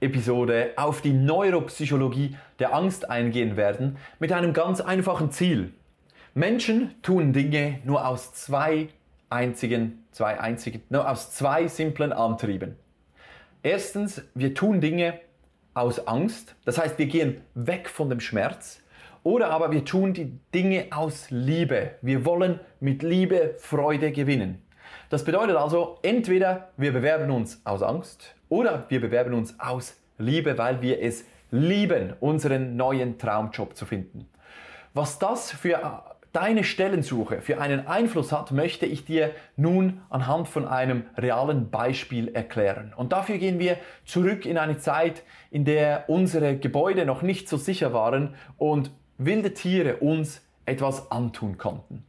Episode auf die Neuropsychologie der Angst eingehen werden, mit einem ganz einfachen Ziel. Menschen tun Dinge nur aus zwei einzigen, zwei einzigen, nur aus zwei simplen Antrieben. Erstens, wir tun Dinge aus Angst, das heißt, wir gehen weg von dem Schmerz, oder aber wir tun die Dinge aus Liebe. Wir wollen mit Liebe Freude gewinnen. Das bedeutet also, entweder wir bewerben uns aus Angst oder wir bewerben uns aus Liebe, weil wir es lieben, unseren neuen Traumjob zu finden. Was das für deine Stellensuche für einen Einfluss hat, möchte ich dir nun anhand von einem realen Beispiel erklären. Und dafür gehen wir zurück in eine Zeit, in der unsere Gebäude noch nicht so sicher waren und wilde Tiere uns etwas antun konnten.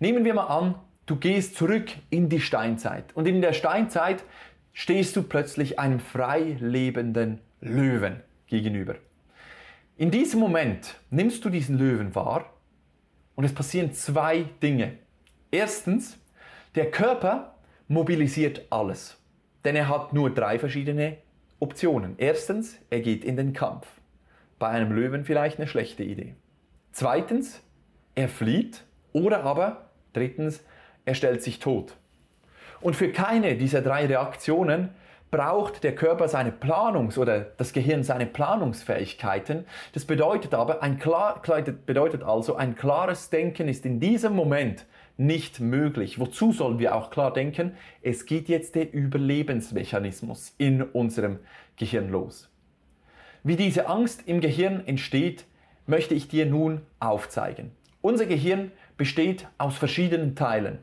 Nehmen wir mal an, du gehst zurück in die Steinzeit und in der Steinzeit stehst du plötzlich einem frei lebenden Löwen gegenüber. In diesem Moment nimmst du diesen Löwen wahr und es passieren zwei Dinge. Erstens, der Körper mobilisiert alles, denn er hat nur drei verschiedene Optionen. Erstens, er geht in den Kampf. Bei einem Löwen vielleicht eine schlechte Idee. Zweitens, er flieht oder aber drittens, er stellt sich tot. Und für keine dieser drei Reaktionen braucht der Körper seine Planungs- oder das Gehirn seine Planungsfähigkeiten. Das bedeutet aber, ein klar, bedeutet also, ein klares Denken ist in diesem Moment nicht möglich. Wozu sollen wir auch klar denken? Es geht jetzt der Überlebensmechanismus in unserem Gehirn los. Wie diese Angst im Gehirn entsteht, möchte ich dir nun aufzeigen. Unser Gehirn besteht aus verschiedenen Teilen.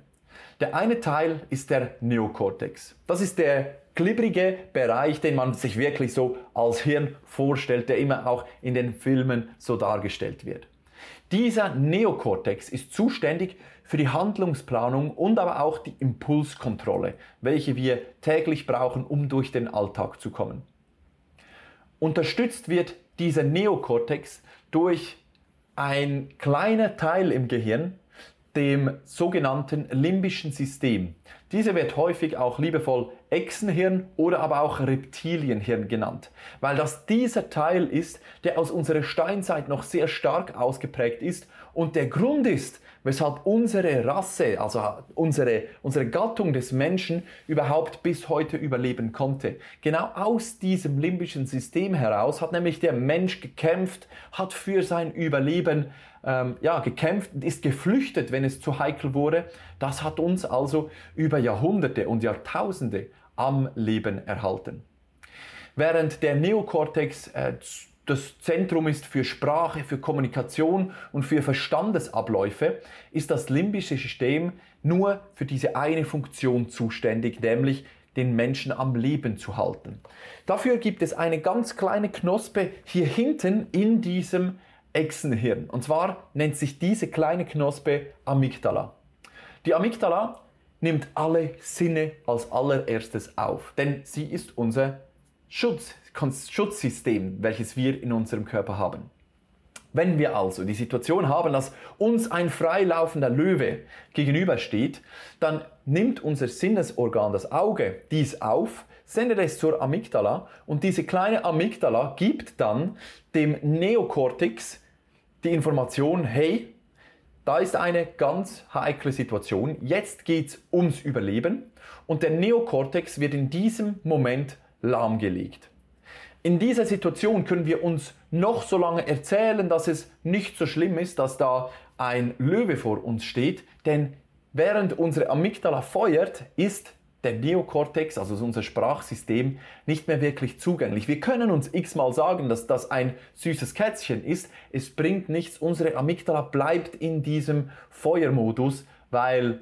Der eine Teil ist der Neokortex. Das ist der glibbrige Bereich, den man sich wirklich so als Hirn vorstellt, der immer auch in den Filmen so dargestellt wird. Dieser Neokortex ist zuständig für die Handlungsplanung und aber auch die Impulskontrolle, welche wir täglich brauchen, um durch den Alltag zu kommen. Unterstützt wird dieser Neokortex durch ein kleiner Teil im Gehirn, dem sogenannten limbischen System. Diese wird häufig auch liebevoll Echsenhirn oder aber auch Reptilienhirn genannt, weil das dieser Teil ist, der aus unserer Steinzeit noch sehr stark ausgeprägt ist und der Grund ist, weshalb unsere Rasse, also unsere, unsere Gattung des Menschen überhaupt bis heute überleben konnte. Genau aus diesem limbischen System heraus hat nämlich der Mensch gekämpft, hat für sein Überleben ähm, ja, gekämpft und ist geflüchtet, wenn es zu heikel wurde. Das hat uns also über Jahrhunderte und Jahrtausende am Leben erhalten. Während der Neokortex äh, das Zentrum ist für Sprache, für Kommunikation und für Verstandesabläufe, ist das limbische System nur für diese eine Funktion zuständig, nämlich den Menschen am Leben zu halten. Dafür gibt es eine ganz kleine Knospe hier hinten in diesem Echsenhirn. Und zwar nennt sich diese kleine Knospe Amygdala. Die Amygdala nimmt alle Sinne als allererstes auf, denn sie ist unser Schutz, Schutzsystem, welches wir in unserem Körper haben. Wenn wir also die Situation haben, dass uns ein freilaufender Löwe gegenübersteht, dann nimmt unser Sinnesorgan, das Auge, dies auf, sendet es zur Amygdala und diese kleine Amygdala gibt dann dem Neokortex die Information, hey, da ist eine ganz heikle Situation, jetzt geht es ums Überleben. Und der Neokortex wird in diesem Moment lahmgelegt. In dieser Situation können wir uns noch so lange erzählen, dass es nicht so schlimm ist, dass da ein Löwe vor uns steht, denn während unsere Amygdala feuert, ist der Neokortex, also unser Sprachsystem, nicht mehr wirklich zugänglich. Wir können uns x-mal sagen, dass das ein süßes Kätzchen ist. Es bringt nichts. Unsere Amygdala bleibt in diesem Feuermodus, weil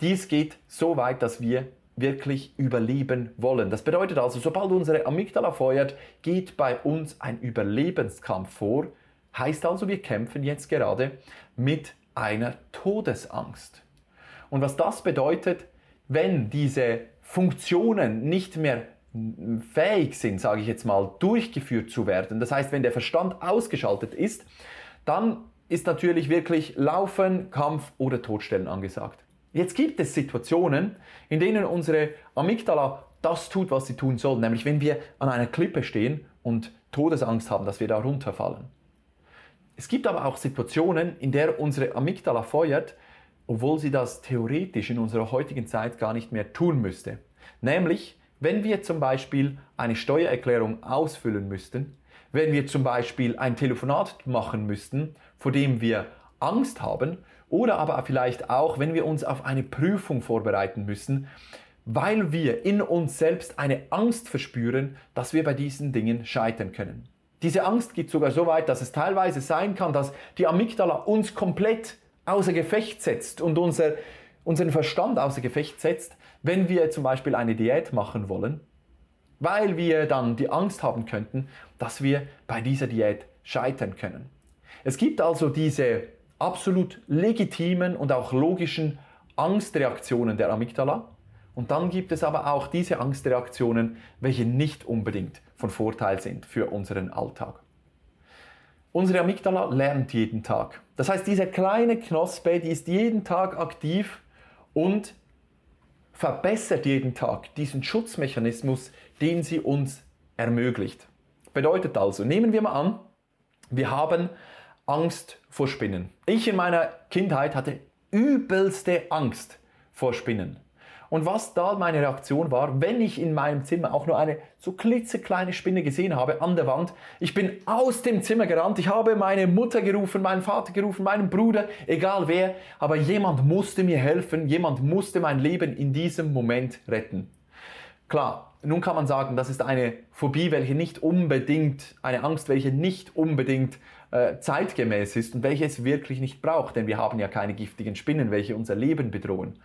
dies geht so weit, dass wir wirklich überleben wollen. Das bedeutet also, sobald unsere Amygdala feuert, geht bei uns ein Überlebenskampf vor. Heißt also, wir kämpfen jetzt gerade mit einer Todesangst. Und was das bedeutet, wenn diese Funktionen nicht mehr fähig sind, sage ich jetzt mal, durchgeführt zu werden, das heißt, wenn der Verstand ausgeschaltet ist, dann ist natürlich wirklich Laufen, Kampf oder Todstellen angesagt. Jetzt gibt es Situationen, in denen unsere Amygdala das tut, was sie tun soll, nämlich wenn wir an einer Klippe stehen und Todesangst haben, dass wir da runterfallen. Es gibt aber auch Situationen, in der unsere Amygdala feuert, obwohl sie das theoretisch in unserer heutigen Zeit gar nicht mehr tun müsste. Nämlich, wenn wir zum Beispiel eine Steuererklärung ausfüllen müssten, wenn wir zum Beispiel ein Telefonat machen müssten, vor dem wir Angst haben, oder aber vielleicht auch, wenn wir uns auf eine Prüfung vorbereiten müssen, weil wir in uns selbst eine Angst verspüren, dass wir bei diesen Dingen scheitern können. Diese Angst geht sogar so weit, dass es teilweise sein kann, dass die Amygdala uns komplett außer Gefecht setzt und unser, unseren Verstand außer Gefecht setzt, wenn wir zum Beispiel eine Diät machen wollen, weil wir dann die Angst haben könnten, dass wir bei dieser Diät scheitern können. Es gibt also diese absolut legitimen und auch logischen Angstreaktionen der Amygdala. Und dann gibt es aber auch diese Angstreaktionen, welche nicht unbedingt von Vorteil sind für unseren Alltag. Unsere Amygdala lernt jeden Tag. Das heißt, diese kleine Knospe, die ist jeden Tag aktiv und verbessert jeden Tag diesen Schutzmechanismus, den sie uns ermöglicht. Bedeutet also, nehmen wir mal an, wir haben Angst vor Spinnen. Ich in meiner Kindheit hatte übelste Angst vor Spinnen. Und was da meine Reaktion war, wenn ich in meinem Zimmer auch nur eine so klitzekleine Spinne gesehen habe an der Wand, ich bin aus dem Zimmer gerannt, ich habe meine Mutter gerufen, meinen Vater gerufen, meinen Bruder, egal wer, aber jemand musste mir helfen, jemand musste mein Leben in diesem Moment retten. Klar, nun kann man sagen, das ist eine Phobie, welche nicht unbedingt, eine Angst, welche nicht unbedingt äh, zeitgemäß ist und welche es wirklich nicht braucht, denn wir haben ja keine giftigen Spinnen, welche unser Leben bedrohen.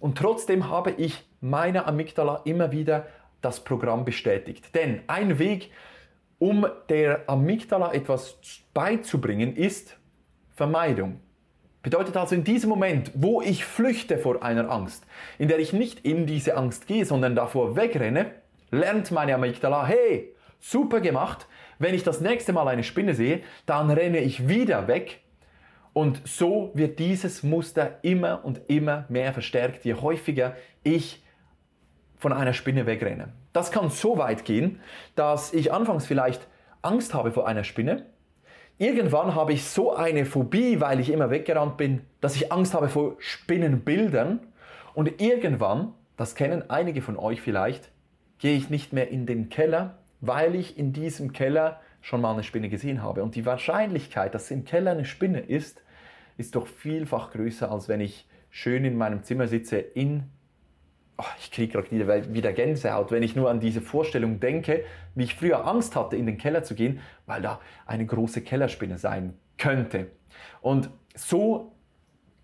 Und trotzdem habe ich meiner Amygdala immer wieder das Programm bestätigt. Denn ein Weg, um der Amygdala etwas beizubringen, ist Vermeidung. Bedeutet also in diesem Moment, wo ich flüchte vor einer Angst, in der ich nicht in diese Angst gehe, sondern davor wegrenne, lernt meine Amygdala, hey, super gemacht, wenn ich das nächste Mal eine Spinne sehe, dann renne ich wieder weg und so wird dieses Muster immer und immer mehr verstärkt, je häufiger ich von einer Spinne wegrenne. Das kann so weit gehen, dass ich anfangs vielleicht Angst habe vor einer Spinne. Irgendwann habe ich so eine Phobie, weil ich immer weggerannt bin, dass ich Angst habe vor Spinnenbildern. Und irgendwann, das kennen einige von euch vielleicht, gehe ich nicht mehr in den Keller, weil ich in diesem Keller schon mal eine Spinne gesehen habe. Und die Wahrscheinlichkeit, dass im Keller eine Spinne ist, ist doch vielfach größer, als wenn ich schön in meinem Zimmer sitze in Oh, ich kriege gerade wieder, Gänsehaut, wenn ich nur an diese Vorstellung denke, wie ich früher Angst hatte, in den Keller zu gehen, weil da eine große Kellerspinne sein könnte. Und so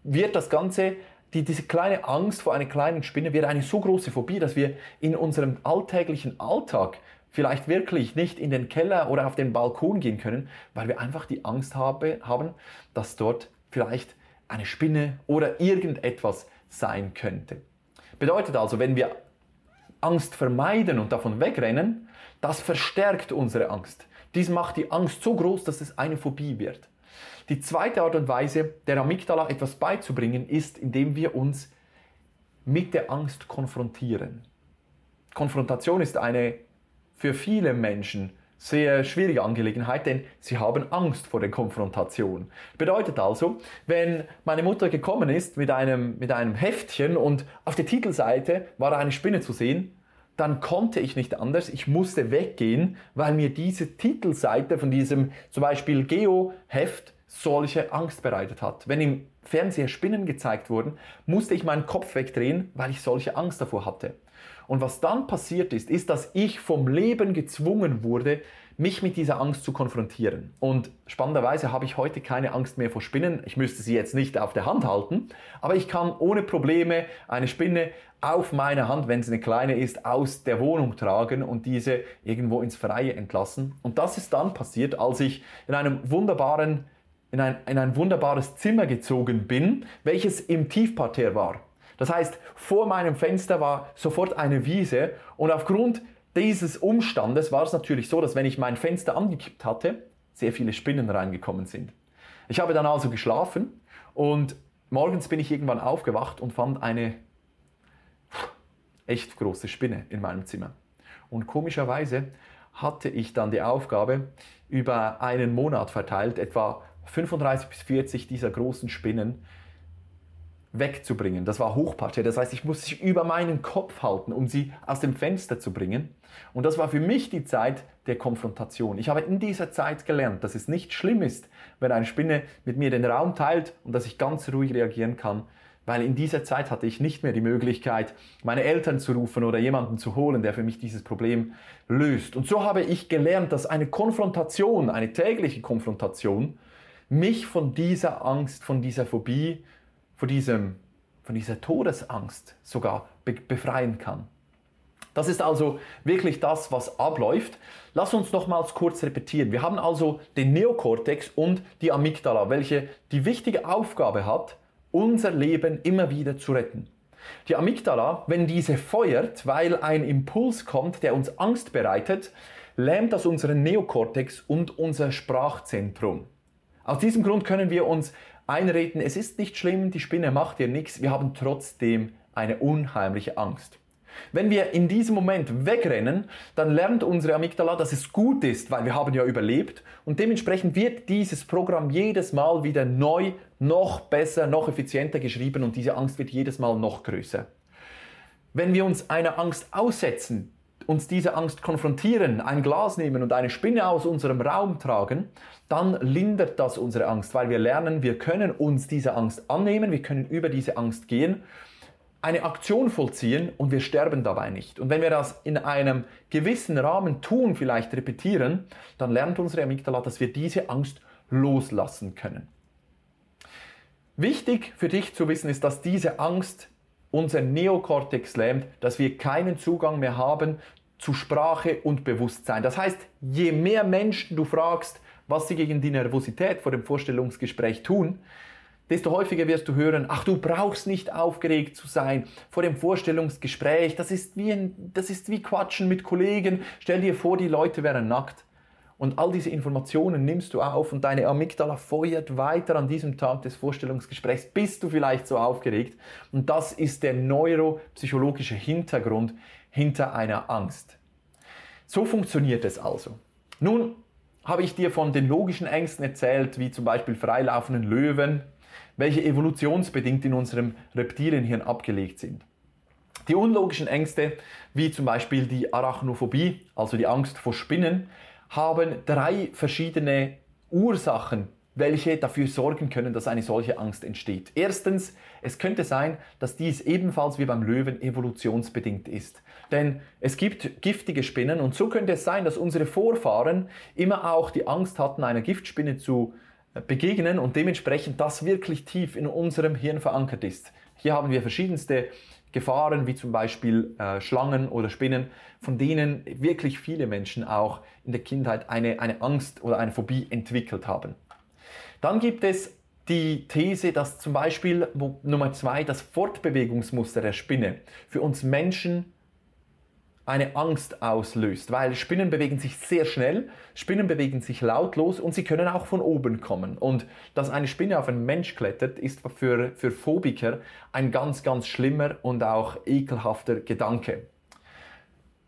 wird das Ganze, die, diese kleine Angst vor einer kleinen Spinne, wird eine so große Phobie, dass wir in unserem alltäglichen Alltag vielleicht wirklich nicht in den Keller oder auf den Balkon gehen können, weil wir einfach die Angst habe, haben, dass dort vielleicht eine Spinne oder irgendetwas sein könnte. Bedeutet also, wenn wir Angst vermeiden und davon wegrennen, das verstärkt unsere Angst. Dies macht die Angst so groß, dass es eine Phobie wird. Die zweite Art und Weise, der Amygdala etwas beizubringen, ist, indem wir uns mit der Angst konfrontieren. Konfrontation ist eine für viele Menschen sehr schwierige Angelegenheit, denn sie haben Angst vor der Konfrontation. Bedeutet also, wenn meine Mutter gekommen ist mit einem, mit einem Heftchen und auf der Titelseite war eine Spinne zu sehen, dann konnte ich nicht anders. Ich musste weggehen, weil mir diese Titelseite von diesem zum Beispiel Geo-Heft solche Angst bereitet hat. Wenn im Fernseher Spinnen gezeigt wurden, musste ich meinen Kopf wegdrehen, weil ich solche Angst davor hatte. Und was dann passiert ist, ist, dass ich vom Leben gezwungen wurde, mich mit dieser Angst zu konfrontieren. Und spannenderweise habe ich heute keine Angst mehr vor Spinnen. Ich müsste sie jetzt nicht auf der Hand halten, aber ich kann ohne Probleme eine Spinne auf meiner Hand, wenn sie eine kleine ist, aus der Wohnung tragen und diese irgendwo ins Freie entlassen. Und das ist dann passiert, als ich in einem wunderbaren in ein, in ein wunderbares Zimmer gezogen bin, welches im Tiefparterre war. Das heißt, vor meinem Fenster war sofort eine Wiese und aufgrund dieses Umstandes war es natürlich so, dass wenn ich mein Fenster angekippt hatte, sehr viele Spinnen reingekommen sind. Ich habe dann also geschlafen und morgens bin ich irgendwann aufgewacht und fand eine echt große Spinne in meinem Zimmer. Und komischerweise hatte ich dann die Aufgabe, über einen Monat verteilt etwa 35 bis 40 dieser großen Spinnen wegzubringen. Das war Hochparterre. Das heißt, ich musste sie über meinen Kopf halten, um sie aus dem Fenster zu bringen. Und das war für mich die Zeit der Konfrontation. Ich habe in dieser Zeit gelernt, dass es nicht schlimm ist, wenn eine Spinne mit mir den Raum teilt und dass ich ganz ruhig reagieren kann, weil in dieser Zeit hatte ich nicht mehr die Möglichkeit, meine Eltern zu rufen oder jemanden zu holen, der für mich dieses Problem löst. Und so habe ich gelernt, dass eine Konfrontation, eine tägliche Konfrontation, mich von dieser Angst, von dieser Phobie, von, diesem, von dieser Todesangst sogar be befreien kann. Das ist also wirklich das, was abläuft. Lass uns nochmals kurz repetieren. Wir haben also den Neokortex und die Amygdala, welche die wichtige Aufgabe hat, unser Leben immer wieder zu retten. Die Amygdala, wenn diese feuert, weil ein Impuls kommt, der uns Angst bereitet, lähmt das unseren Neokortex und unser Sprachzentrum. Aus diesem Grund können wir uns einreden, es ist nicht schlimm, die Spinne macht dir nichts, wir haben trotzdem eine unheimliche Angst. Wenn wir in diesem Moment wegrennen, dann lernt unsere Amygdala, dass es gut ist, weil wir haben ja überlebt und dementsprechend wird dieses Programm jedes Mal wieder neu, noch besser, noch effizienter geschrieben und diese Angst wird jedes Mal noch größer. Wenn wir uns einer Angst aussetzen, uns diese Angst konfrontieren, ein Glas nehmen und eine Spinne aus unserem Raum tragen, dann lindert das unsere Angst, weil wir lernen, wir können uns diese Angst annehmen, wir können über diese Angst gehen, eine Aktion vollziehen und wir sterben dabei nicht. Und wenn wir das in einem gewissen Rahmen tun, vielleicht repetieren, dann lernt unsere Amygdala, dass wir diese Angst loslassen können. Wichtig für dich zu wissen ist, dass diese Angst unser Neokortex lähmt, dass wir keinen Zugang mehr haben zu Sprache und Bewusstsein. Das heißt, je mehr Menschen du fragst, was sie gegen die Nervosität vor dem Vorstellungsgespräch tun, desto häufiger wirst du hören, ach du brauchst nicht aufgeregt zu sein vor dem Vorstellungsgespräch, das ist wie, ein, das ist wie Quatschen mit Kollegen, stell dir vor, die Leute wären nackt. Und all diese Informationen nimmst du auf und deine Amygdala feuert weiter an diesem Tag des Vorstellungsgesprächs. Bist du vielleicht so aufgeregt? Und das ist der neuropsychologische Hintergrund hinter einer Angst. So funktioniert es also. Nun habe ich dir von den logischen Ängsten erzählt, wie zum Beispiel freilaufenden Löwen, welche evolutionsbedingt in unserem Reptilienhirn abgelegt sind. Die unlogischen Ängste, wie zum Beispiel die Arachnophobie, also die Angst vor Spinnen, haben drei verschiedene Ursachen, welche dafür sorgen können, dass eine solche Angst entsteht. Erstens, es könnte sein, dass dies ebenfalls wie beim Löwen evolutionsbedingt ist. Denn es gibt giftige Spinnen und so könnte es sein, dass unsere Vorfahren immer auch die Angst hatten, einer Giftspinne zu äh, begegnen und dementsprechend das wirklich tief in unserem Hirn verankert ist. Hier haben wir verschiedenste Gefahren wie zum Beispiel äh, Schlangen oder Spinnen, von denen wirklich viele Menschen auch in der Kindheit eine, eine Angst oder eine Phobie entwickelt haben. Dann gibt es die These, dass zum Beispiel Nummer zwei das Fortbewegungsmuster der Spinne für uns Menschen eine Angst auslöst, weil Spinnen bewegen sich sehr schnell, Spinnen bewegen sich lautlos und sie können auch von oben kommen. Und dass eine Spinne auf einen Mensch klettert, ist für, für Phobiker ein ganz, ganz schlimmer und auch ekelhafter Gedanke.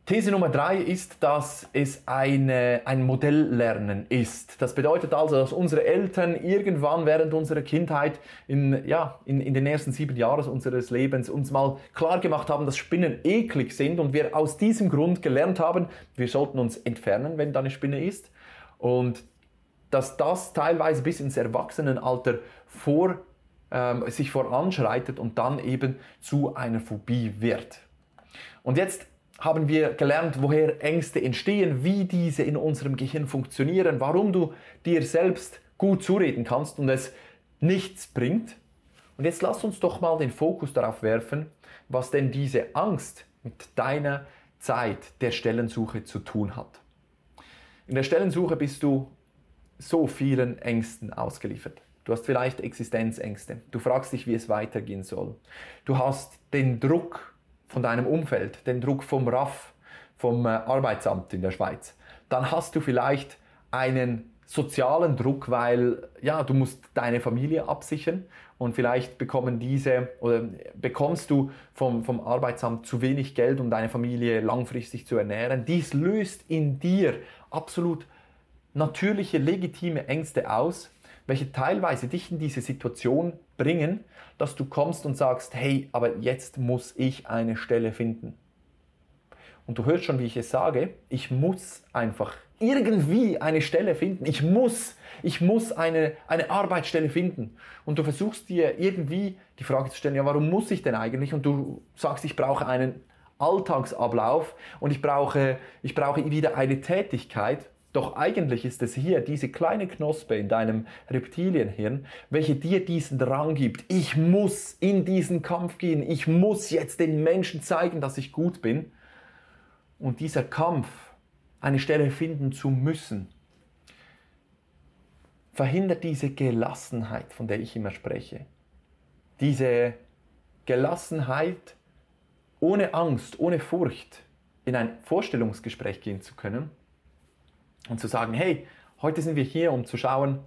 These Nummer drei ist, dass es eine, ein Modelllernen ist. Das bedeutet also, dass unsere Eltern irgendwann während unserer Kindheit in, ja, in, in den ersten sieben Jahren unseres Lebens uns mal klar gemacht haben, dass Spinnen eklig sind und wir aus diesem Grund gelernt haben, wir sollten uns entfernen, wenn da eine Spinne ist. Und dass das teilweise bis ins Erwachsenenalter vor, ähm, sich voranschreitet und dann eben zu einer Phobie wird. Und jetzt haben wir gelernt, woher Ängste entstehen, wie diese in unserem Gehirn funktionieren, warum du dir selbst gut zureden kannst und es nichts bringt. Und jetzt lass uns doch mal den Fokus darauf werfen, was denn diese Angst mit deiner Zeit der Stellensuche zu tun hat. In der Stellensuche bist du so vielen Ängsten ausgeliefert. Du hast vielleicht Existenzängste. Du fragst dich, wie es weitergehen soll. Du hast den Druck von deinem Umfeld, den Druck vom RAF, vom äh, Arbeitsamt in der Schweiz. Dann hast du vielleicht einen sozialen Druck, weil ja, du musst deine Familie absichern und vielleicht bekommen diese oder bekommst du vom, vom Arbeitsamt zu wenig Geld, um deine Familie langfristig zu ernähren. Dies löst in dir absolut natürliche, legitime Ängste aus, welche teilweise dich in diese Situation bringen, dass du kommst und sagst, hey, aber jetzt muss ich eine Stelle finden. Und du hörst schon, wie ich es sage, ich muss einfach irgendwie eine Stelle finden. Ich muss, ich muss eine, eine Arbeitsstelle finden. Und du versuchst dir irgendwie die Frage zu stellen, ja, warum muss ich denn eigentlich? Und du sagst, ich brauche einen Alltagsablauf und ich brauche, ich brauche wieder eine Tätigkeit. Doch eigentlich ist es hier diese kleine Knospe in deinem Reptilienhirn, welche dir diesen Drang gibt. Ich muss in diesen Kampf gehen. Ich muss jetzt den Menschen zeigen, dass ich gut bin. Und dieser Kampf, eine Stelle finden zu müssen, verhindert diese Gelassenheit, von der ich immer spreche. Diese Gelassenheit, ohne Angst, ohne Furcht in ein Vorstellungsgespräch gehen zu können und zu sagen, hey, heute sind wir hier, um zu schauen,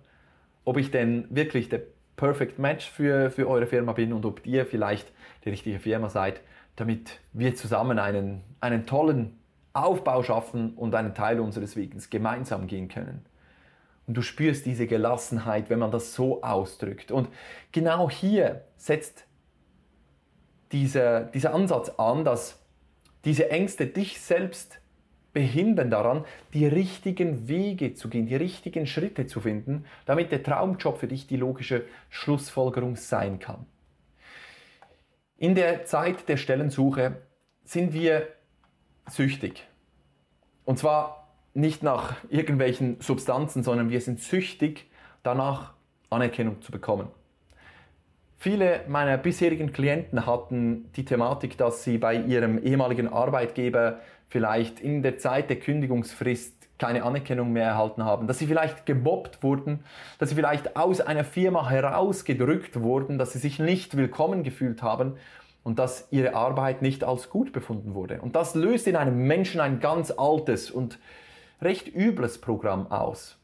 ob ich denn wirklich der Perfect Match für, für eure Firma bin und ob ihr vielleicht die richtige Firma seid, damit wir zusammen einen, einen tollen Aufbau schaffen und einen Teil unseres Weges gemeinsam gehen können. Und du spürst diese Gelassenheit, wenn man das so ausdrückt. Und genau hier setzt dieser, dieser Ansatz an, dass diese Ängste dich selbst behindern daran, die richtigen Wege zu gehen, die richtigen Schritte zu finden, damit der Traumjob für dich die logische Schlussfolgerung sein kann. In der Zeit der Stellensuche sind wir süchtig. Und zwar nicht nach irgendwelchen Substanzen, sondern wir sind süchtig danach, Anerkennung zu bekommen. Viele meiner bisherigen Klienten hatten die Thematik, dass sie bei ihrem ehemaligen Arbeitgeber vielleicht in der Zeit der Kündigungsfrist keine Anerkennung mehr erhalten haben, dass sie vielleicht gemobbt wurden, dass sie vielleicht aus einer Firma herausgedrückt wurden, dass sie sich nicht willkommen gefühlt haben und dass ihre Arbeit nicht als gut befunden wurde. Und das löst in einem Menschen ein ganz altes und recht übles Programm aus.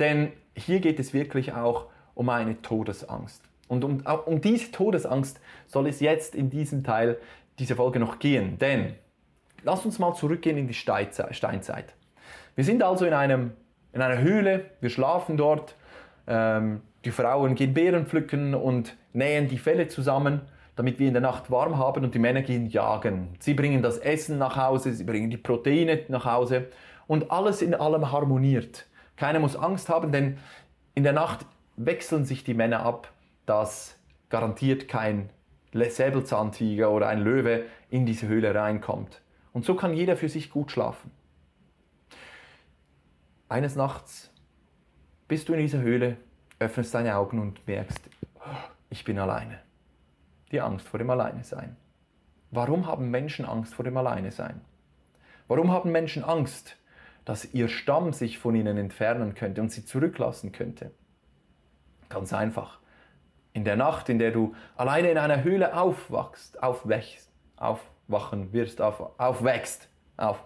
Denn hier geht es wirklich auch um eine Todesangst. Und um, um diese Todesangst soll es jetzt in diesem Teil dieser Folge noch gehen. Denn Lass uns mal zurückgehen in die Steinzeit. Wir sind also in, einem, in einer Höhle, wir schlafen dort, ähm, die Frauen gehen Beeren pflücken und nähen die Felle zusammen, damit wir in der Nacht warm haben und die Männer gehen jagen. Sie bringen das Essen nach Hause, sie bringen die Proteine nach Hause und alles in allem harmoniert. Keiner muss Angst haben, denn in der Nacht wechseln sich die Männer ab, dass garantiert kein Säbelzahntiger oder ein Löwe in diese Höhle reinkommt. Und so kann jeder für sich gut schlafen. Eines Nachts bist du in dieser Höhle, öffnest deine Augen und merkst, ich bin alleine. Die Angst vor dem Alleinesein. Warum haben Menschen Angst vor dem Alleinesein? Warum haben Menschen Angst, dass ihr Stamm sich von ihnen entfernen könnte und sie zurücklassen könnte? Ganz einfach. In der Nacht, in der du alleine in einer Höhle aufwachst, aufwächst, auf, aufwachen wirst, auf, aufwächst. Auf,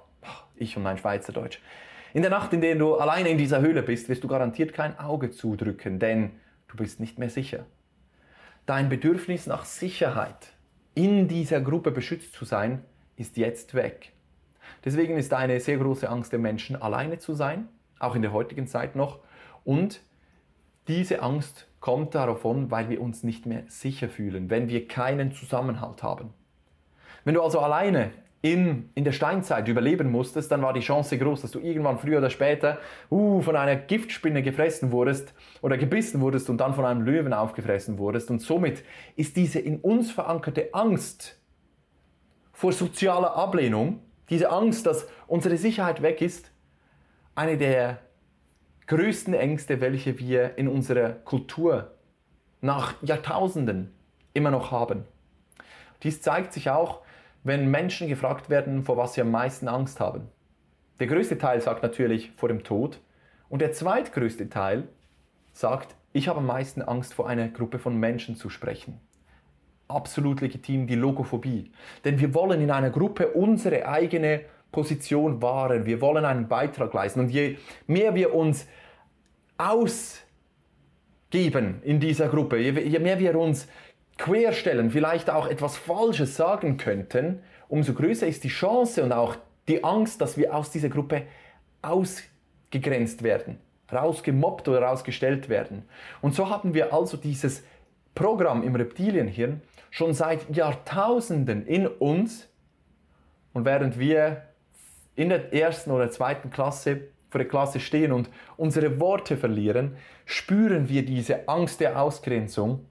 ich und mein Schweizerdeutsch. In der Nacht, in der du alleine in dieser Höhle bist, wirst du garantiert kein Auge zudrücken, denn du bist nicht mehr sicher. Dein Bedürfnis nach Sicherheit, in dieser Gruppe beschützt zu sein, ist jetzt weg. Deswegen ist eine sehr große Angst der Menschen, alleine zu sein, auch in der heutigen Zeit noch. Und diese Angst kommt davon, weil wir uns nicht mehr sicher fühlen, wenn wir keinen Zusammenhalt haben. Wenn du also alleine in, in der Steinzeit überleben musstest, dann war die Chance groß, dass du irgendwann früher oder später uh, von einer Giftspinne gefressen wurdest oder gebissen wurdest und dann von einem Löwen aufgefressen wurdest. Und somit ist diese in uns verankerte Angst vor sozialer Ablehnung, diese Angst, dass unsere Sicherheit weg ist, eine der größten Ängste, welche wir in unserer Kultur nach Jahrtausenden immer noch haben. Dies zeigt sich auch, wenn Menschen gefragt werden, vor was sie am meisten Angst haben. Der größte Teil sagt natürlich vor dem Tod und der zweitgrößte Teil sagt, ich habe am meisten Angst vor einer Gruppe von Menschen zu sprechen. Absolut legitim die Logophobie. Denn wir wollen in einer Gruppe unsere eigene Position wahren. Wir wollen einen Beitrag leisten. Und je mehr wir uns ausgeben in dieser Gruppe, je, mehr wir uns querstellen, vielleicht auch etwas Falsches sagen könnten, umso größer ist die Chance und auch die Angst, dass wir aus dieser Gruppe ausgegrenzt werden, rausgemobbt oder rausgestellt werden. Und so haben wir also dieses Programm im Reptilienhirn schon seit Jahrtausenden in uns. Und während wir in der ersten oder zweiten Klasse vor der Klasse stehen und unsere Worte verlieren, spüren wir diese Angst der Ausgrenzung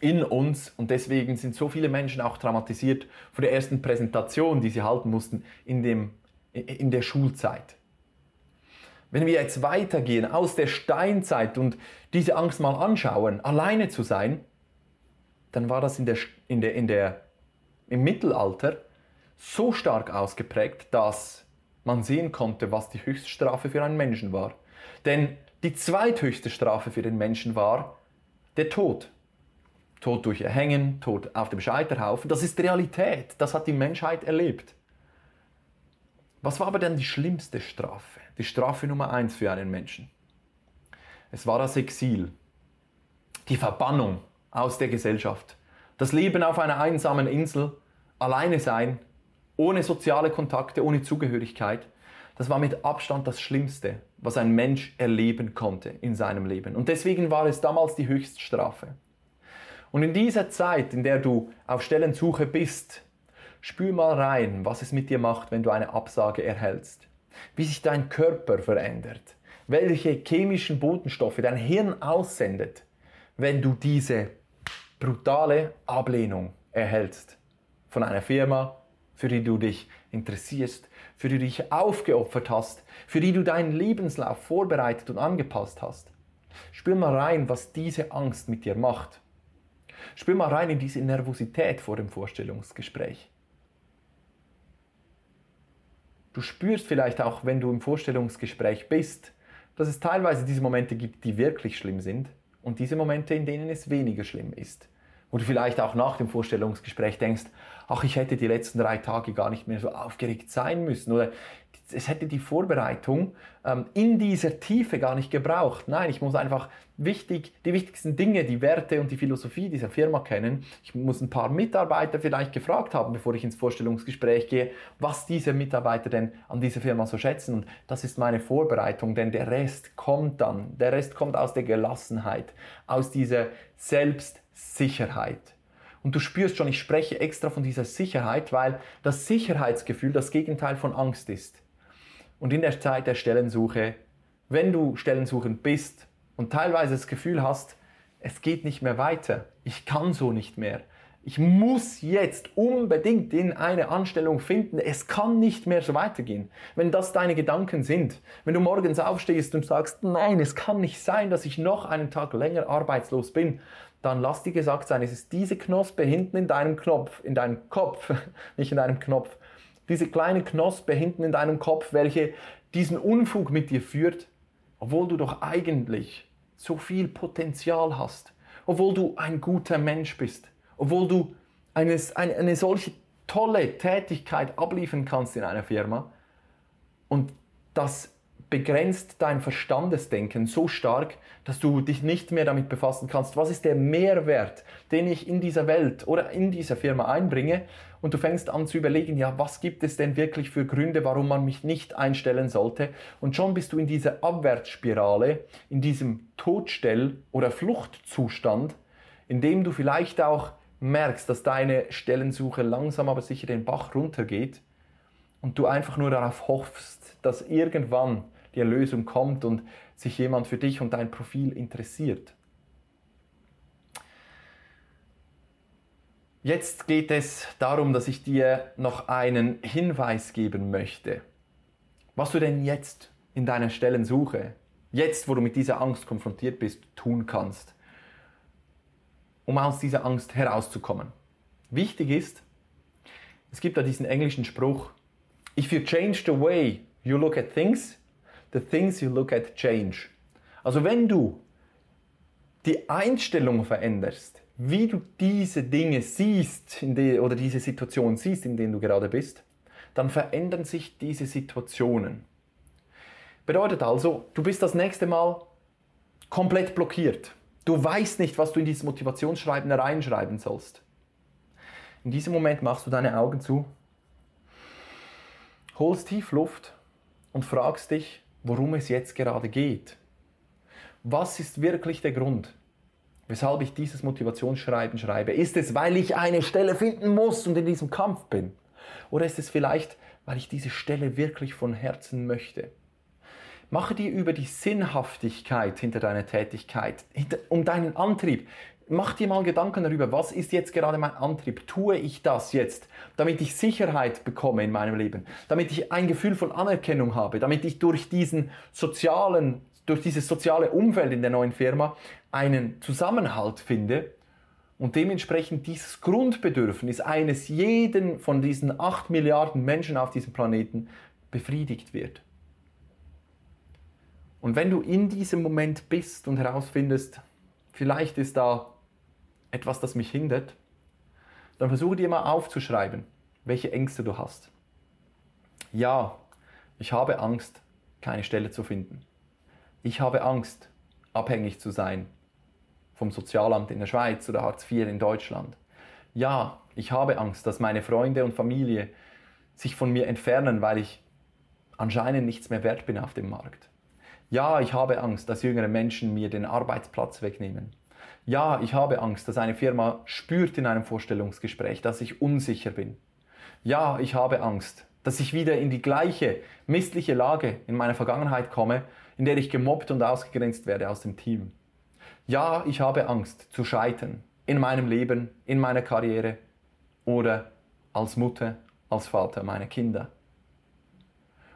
in uns und deswegen sind so viele Menschen auch traumatisiert vor der ersten Präsentation, die sie halten mussten in, dem, in der Schulzeit. Wenn wir jetzt weitergehen aus der Steinzeit und diese Angst mal anschauen, alleine zu sein, dann war das in der, in der, in der, im Mittelalter so stark ausgeprägt, dass man sehen konnte, was die Höchststrafe für einen Menschen war. Denn die zweithöchste Strafe für den Menschen war der Tod. Tod durch Erhängen, Tod auf dem Scheiterhaufen, das ist Realität, das hat die Menschheit erlebt. Was war aber denn die schlimmste Strafe? Die Strafe Nummer eins für einen Menschen. Es war das Exil, die Verbannung aus der Gesellschaft, das Leben auf einer einsamen Insel, alleine sein, ohne soziale Kontakte, ohne Zugehörigkeit. Das war mit Abstand das Schlimmste, was ein Mensch erleben konnte in seinem Leben. Und deswegen war es damals die Höchststrafe. Und in dieser Zeit, in der du auf Stellensuche bist, spür mal rein, was es mit dir macht, wenn du eine Absage erhältst. Wie sich dein Körper verändert. Welche chemischen Botenstoffe dein Hirn aussendet, wenn du diese brutale Ablehnung erhältst. Von einer Firma, für die du dich interessierst, für die du dich aufgeopfert hast, für die du deinen Lebenslauf vorbereitet und angepasst hast. Spür mal rein, was diese Angst mit dir macht. Spür mal rein in diese Nervosität vor dem Vorstellungsgespräch. Du spürst vielleicht auch, wenn du im Vorstellungsgespräch bist, dass es teilweise diese Momente gibt, die wirklich schlimm sind und diese Momente, in denen es weniger schlimm ist. Du vielleicht auch nach dem Vorstellungsgespräch denkst, ach, ich hätte die letzten drei Tage gar nicht mehr so aufgeregt sein müssen oder es hätte die Vorbereitung ähm, in dieser Tiefe gar nicht gebraucht. Nein, ich muss einfach wichtig, die wichtigsten Dinge, die Werte und die Philosophie dieser Firma kennen. Ich muss ein paar Mitarbeiter vielleicht gefragt haben, bevor ich ins Vorstellungsgespräch gehe, was diese Mitarbeiter denn an dieser Firma so schätzen. Und das ist meine Vorbereitung, denn der Rest kommt dann. Der Rest kommt aus der Gelassenheit, aus dieser Selbstsicherheit. Und du spürst schon, ich spreche extra von dieser Sicherheit, weil das Sicherheitsgefühl das Gegenteil von Angst ist. Und in der Zeit der Stellensuche, wenn du stellensuchend bist und teilweise das Gefühl hast, es geht nicht mehr weiter, ich kann so nicht mehr, ich muss jetzt unbedingt in eine Anstellung finden, es kann nicht mehr so weitergehen. Wenn das deine Gedanken sind, wenn du morgens aufstehst und sagst, nein, es kann nicht sein, dass ich noch einen Tag länger arbeitslos bin, dann lass dir gesagt sein, es ist diese Knospe hinten in deinem Knopf, in deinem Kopf, nicht in deinem Knopf, diese kleine Knospe hinten in deinem Kopf, welche diesen Unfug mit dir führt, obwohl du doch eigentlich so viel Potenzial hast, obwohl du ein guter Mensch bist, obwohl du eine, eine, eine solche tolle Tätigkeit abliefern kannst in einer Firma und das begrenzt dein Verstandesdenken so stark, dass du dich nicht mehr damit befassen kannst, was ist der Mehrwert, den ich in dieser Welt oder in dieser Firma einbringe. Und du fängst an zu überlegen, ja, was gibt es denn wirklich für Gründe, warum man mich nicht einstellen sollte? Und schon bist du in dieser Abwärtsspirale, in diesem Todstell- oder Fluchtzustand, in dem du vielleicht auch merkst, dass deine Stellensuche langsam aber sicher den Bach runtergeht und du einfach nur darauf hoffst, dass irgendwann die Erlösung kommt und sich jemand für dich und dein Profil interessiert. Jetzt geht es darum, dass ich dir noch einen Hinweis geben möchte, was du denn jetzt in deiner Stellensuche, jetzt wo du mit dieser Angst konfrontiert bist, tun kannst, um aus dieser Angst herauszukommen. Wichtig ist, es gibt da diesen englischen Spruch, if you change the way you look at things, the things you look at change. Also wenn du die Einstellung veränderst, wie du diese Dinge siehst die, oder diese Situation siehst, in denen du gerade bist, dann verändern sich diese Situationen. Bedeutet also, du bist das nächste Mal komplett blockiert. Du weißt nicht, was du in dieses Motivationsschreiben reinschreiben sollst. In diesem Moment machst du deine Augen zu, holst tief Luft und fragst dich, worum es jetzt gerade geht. Was ist wirklich der Grund, weshalb ich dieses Motivationsschreiben schreibe? Ist es, weil ich eine Stelle finden muss und in diesem Kampf bin? Oder ist es vielleicht, weil ich diese Stelle wirklich von Herzen möchte? Mache dir über die Sinnhaftigkeit hinter deiner Tätigkeit, um deinen Antrieb. Mach dir mal Gedanken darüber, was ist jetzt gerade mein Antrieb? Tue ich das jetzt, damit ich Sicherheit bekomme in meinem Leben, damit ich ein Gefühl von Anerkennung habe, damit ich durch diesen sozialen durch dieses soziale Umfeld in der neuen Firma einen Zusammenhalt finde und dementsprechend dieses Grundbedürfnis eines jeden von diesen 8 Milliarden Menschen auf diesem Planeten befriedigt wird. Und wenn du in diesem Moment bist und herausfindest, vielleicht ist da etwas, das mich hindert, dann versuche dir mal aufzuschreiben, welche Ängste du hast. Ja, ich habe Angst, keine Stelle zu finden. Ich habe Angst, abhängig zu sein vom Sozialamt in der Schweiz oder Hartz IV in Deutschland. Ja, ich habe Angst, dass meine Freunde und Familie sich von mir entfernen, weil ich anscheinend nichts mehr wert bin auf dem Markt. Ja, ich habe Angst, dass jüngere Menschen mir den Arbeitsplatz wegnehmen. Ja, ich habe Angst, dass eine Firma spürt in einem Vorstellungsgespräch, dass ich unsicher bin. Ja, ich habe Angst, dass ich wieder in die gleiche missliche Lage in meiner Vergangenheit komme, in der ich gemobbt und ausgegrenzt werde aus dem Team. Ja, ich habe Angst zu scheitern in meinem Leben, in meiner Karriere oder als Mutter, als Vater meiner Kinder.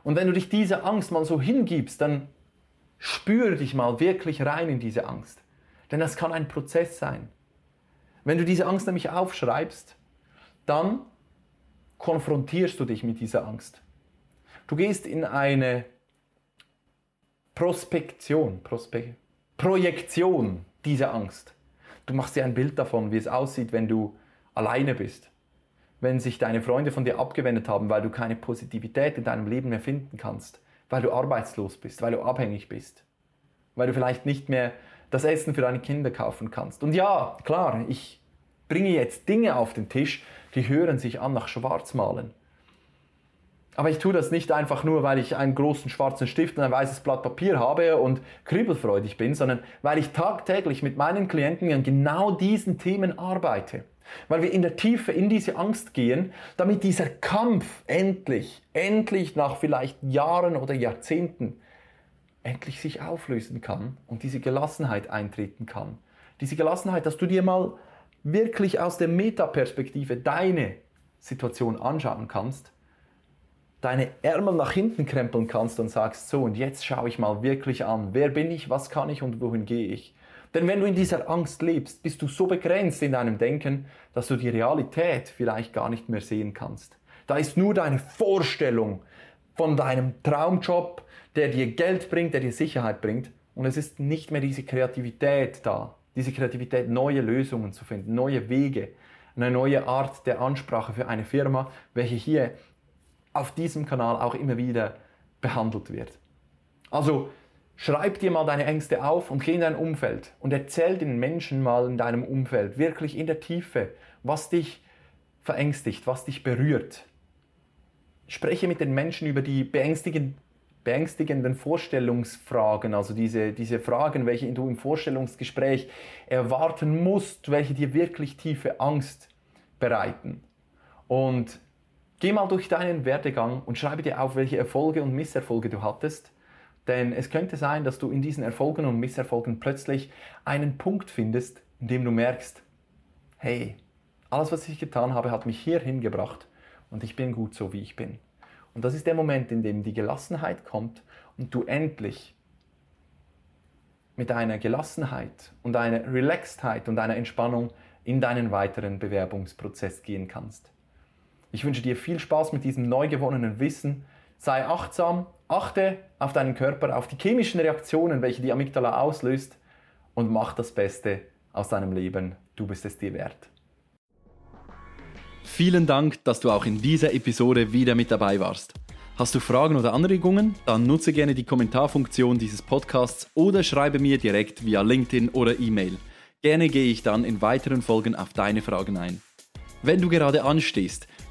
Und wenn du dich dieser Angst mal so hingibst, dann spüre dich mal wirklich rein in diese Angst. Denn das kann ein Prozess sein. Wenn du diese Angst nämlich aufschreibst, dann konfrontierst du dich mit dieser Angst. Du gehst in eine Prospektion, Prospe Projektion dieser Angst. Du machst dir ein Bild davon, wie es aussieht, wenn du alleine bist. Wenn sich deine Freunde von dir abgewendet haben, weil du keine Positivität in deinem Leben mehr finden kannst, weil du arbeitslos bist, weil du abhängig bist, weil du vielleicht nicht mehr das Essen für deine Kinder kaufen kannst. Und ja, klar, ich bringe jetzt Dinge auf den Tisch, die hören sich an nach Schwarzmalen. Aber ich tue das nicht einfach nur, weil ich einen großen schwarzen Stift und ein weißes Blatt Papier habe und kribbelfreudig bin, sondern weil ich tagtäglich mit meinen Klienten an genau diesen Themen arbeite. Weil wir in der Tiefe in diese Angst gehen, damit dieser Kampf endlich, endlich nach vielleicht Jahren oder Jahrzehnten endlich sich auflösen kann und diese Gelassenheit eintreten kann. Diese Gelassenheit, dass du dir mal wirklich aus der Metaperspektive deine Situation anschauen kannst deine Ärmel nach hinten krempeln kannst und sagst, so und jetzt schaue ich mal wirklich an, wer bin ich, was kann ich und wohin gehe ich. Denn wenn du in dieser Angst lebst, bist du so begrenzt in deinem Denken, dass du die Realität vielleicht gar nicht mehr sehen kannst. Da ist nur deine Vorstellung von deinem Traumjob, der dir Geld bringt, der dir Sicherheit bringt. Und es ist nicht mehr diese Kreativität da, diese Kreativität, neue Lösungen zu finden, neue Wege, eine neue Art der Ansprache für eine Firma, welche hier auf diesem Kanal auch immer wieder behandelt wird. Also schreib dir mal deine Ängste auf und geh in dein Umfeld und erzähl den Menschen mal in deinem Umfeld wirklich in der Tiefe, was dich verängstigt, was dich berührt. Spreche mit den Menschen über die beängstigenden, beängstigenden Vorstellungsfragen, also diese, diese Fragen, welche du im Vorstellungsgespräch erwarten musst, welche dir wirklich tiefe Angst bereiten. Und Geh mal durch deinen Werdegang und schreibe dir auf, welche Erfolge und Misserfolge du hattest. Denn es könnte sein, dass du in diesen Erfolgen und Misserfolgen plötzlich einen Punkt findest, in dem du merkst, hey, Alles, was ich getan habe, hat mich hierhin gebracht und ich bin gut so, wie ich bin. Und das ist der Moment, in dem die Gelassenheit kommt und du endlich mit einer Gelassenheit und einer Relaxedheit und einer Entspannung in deinen weiteren Bewerbungsprozess gehen kannst. Ich wünsche dir viel Spaß mit diesem neu gewonnenen Wissen. Sei achtsam, achte auf deinen Körper, auf die chemischen Reaktionen, welche die Amygdala auslöst und mach das Beste aus deinem Leben. Du bist es dir wert. Vielen Dank, dass du auch in dieser Episode wieder mit dabei warst. Hast du Fragen oder Anregungen? Dann nutze gerne die Kommentarfunktion dieses Podcasts oder schreibe mir direkt via LinkedIn oder E-Mail. Gerne gehe ich dann in weiteren Folgen auf deine Fragen ein. Wenn du gerade anstehst,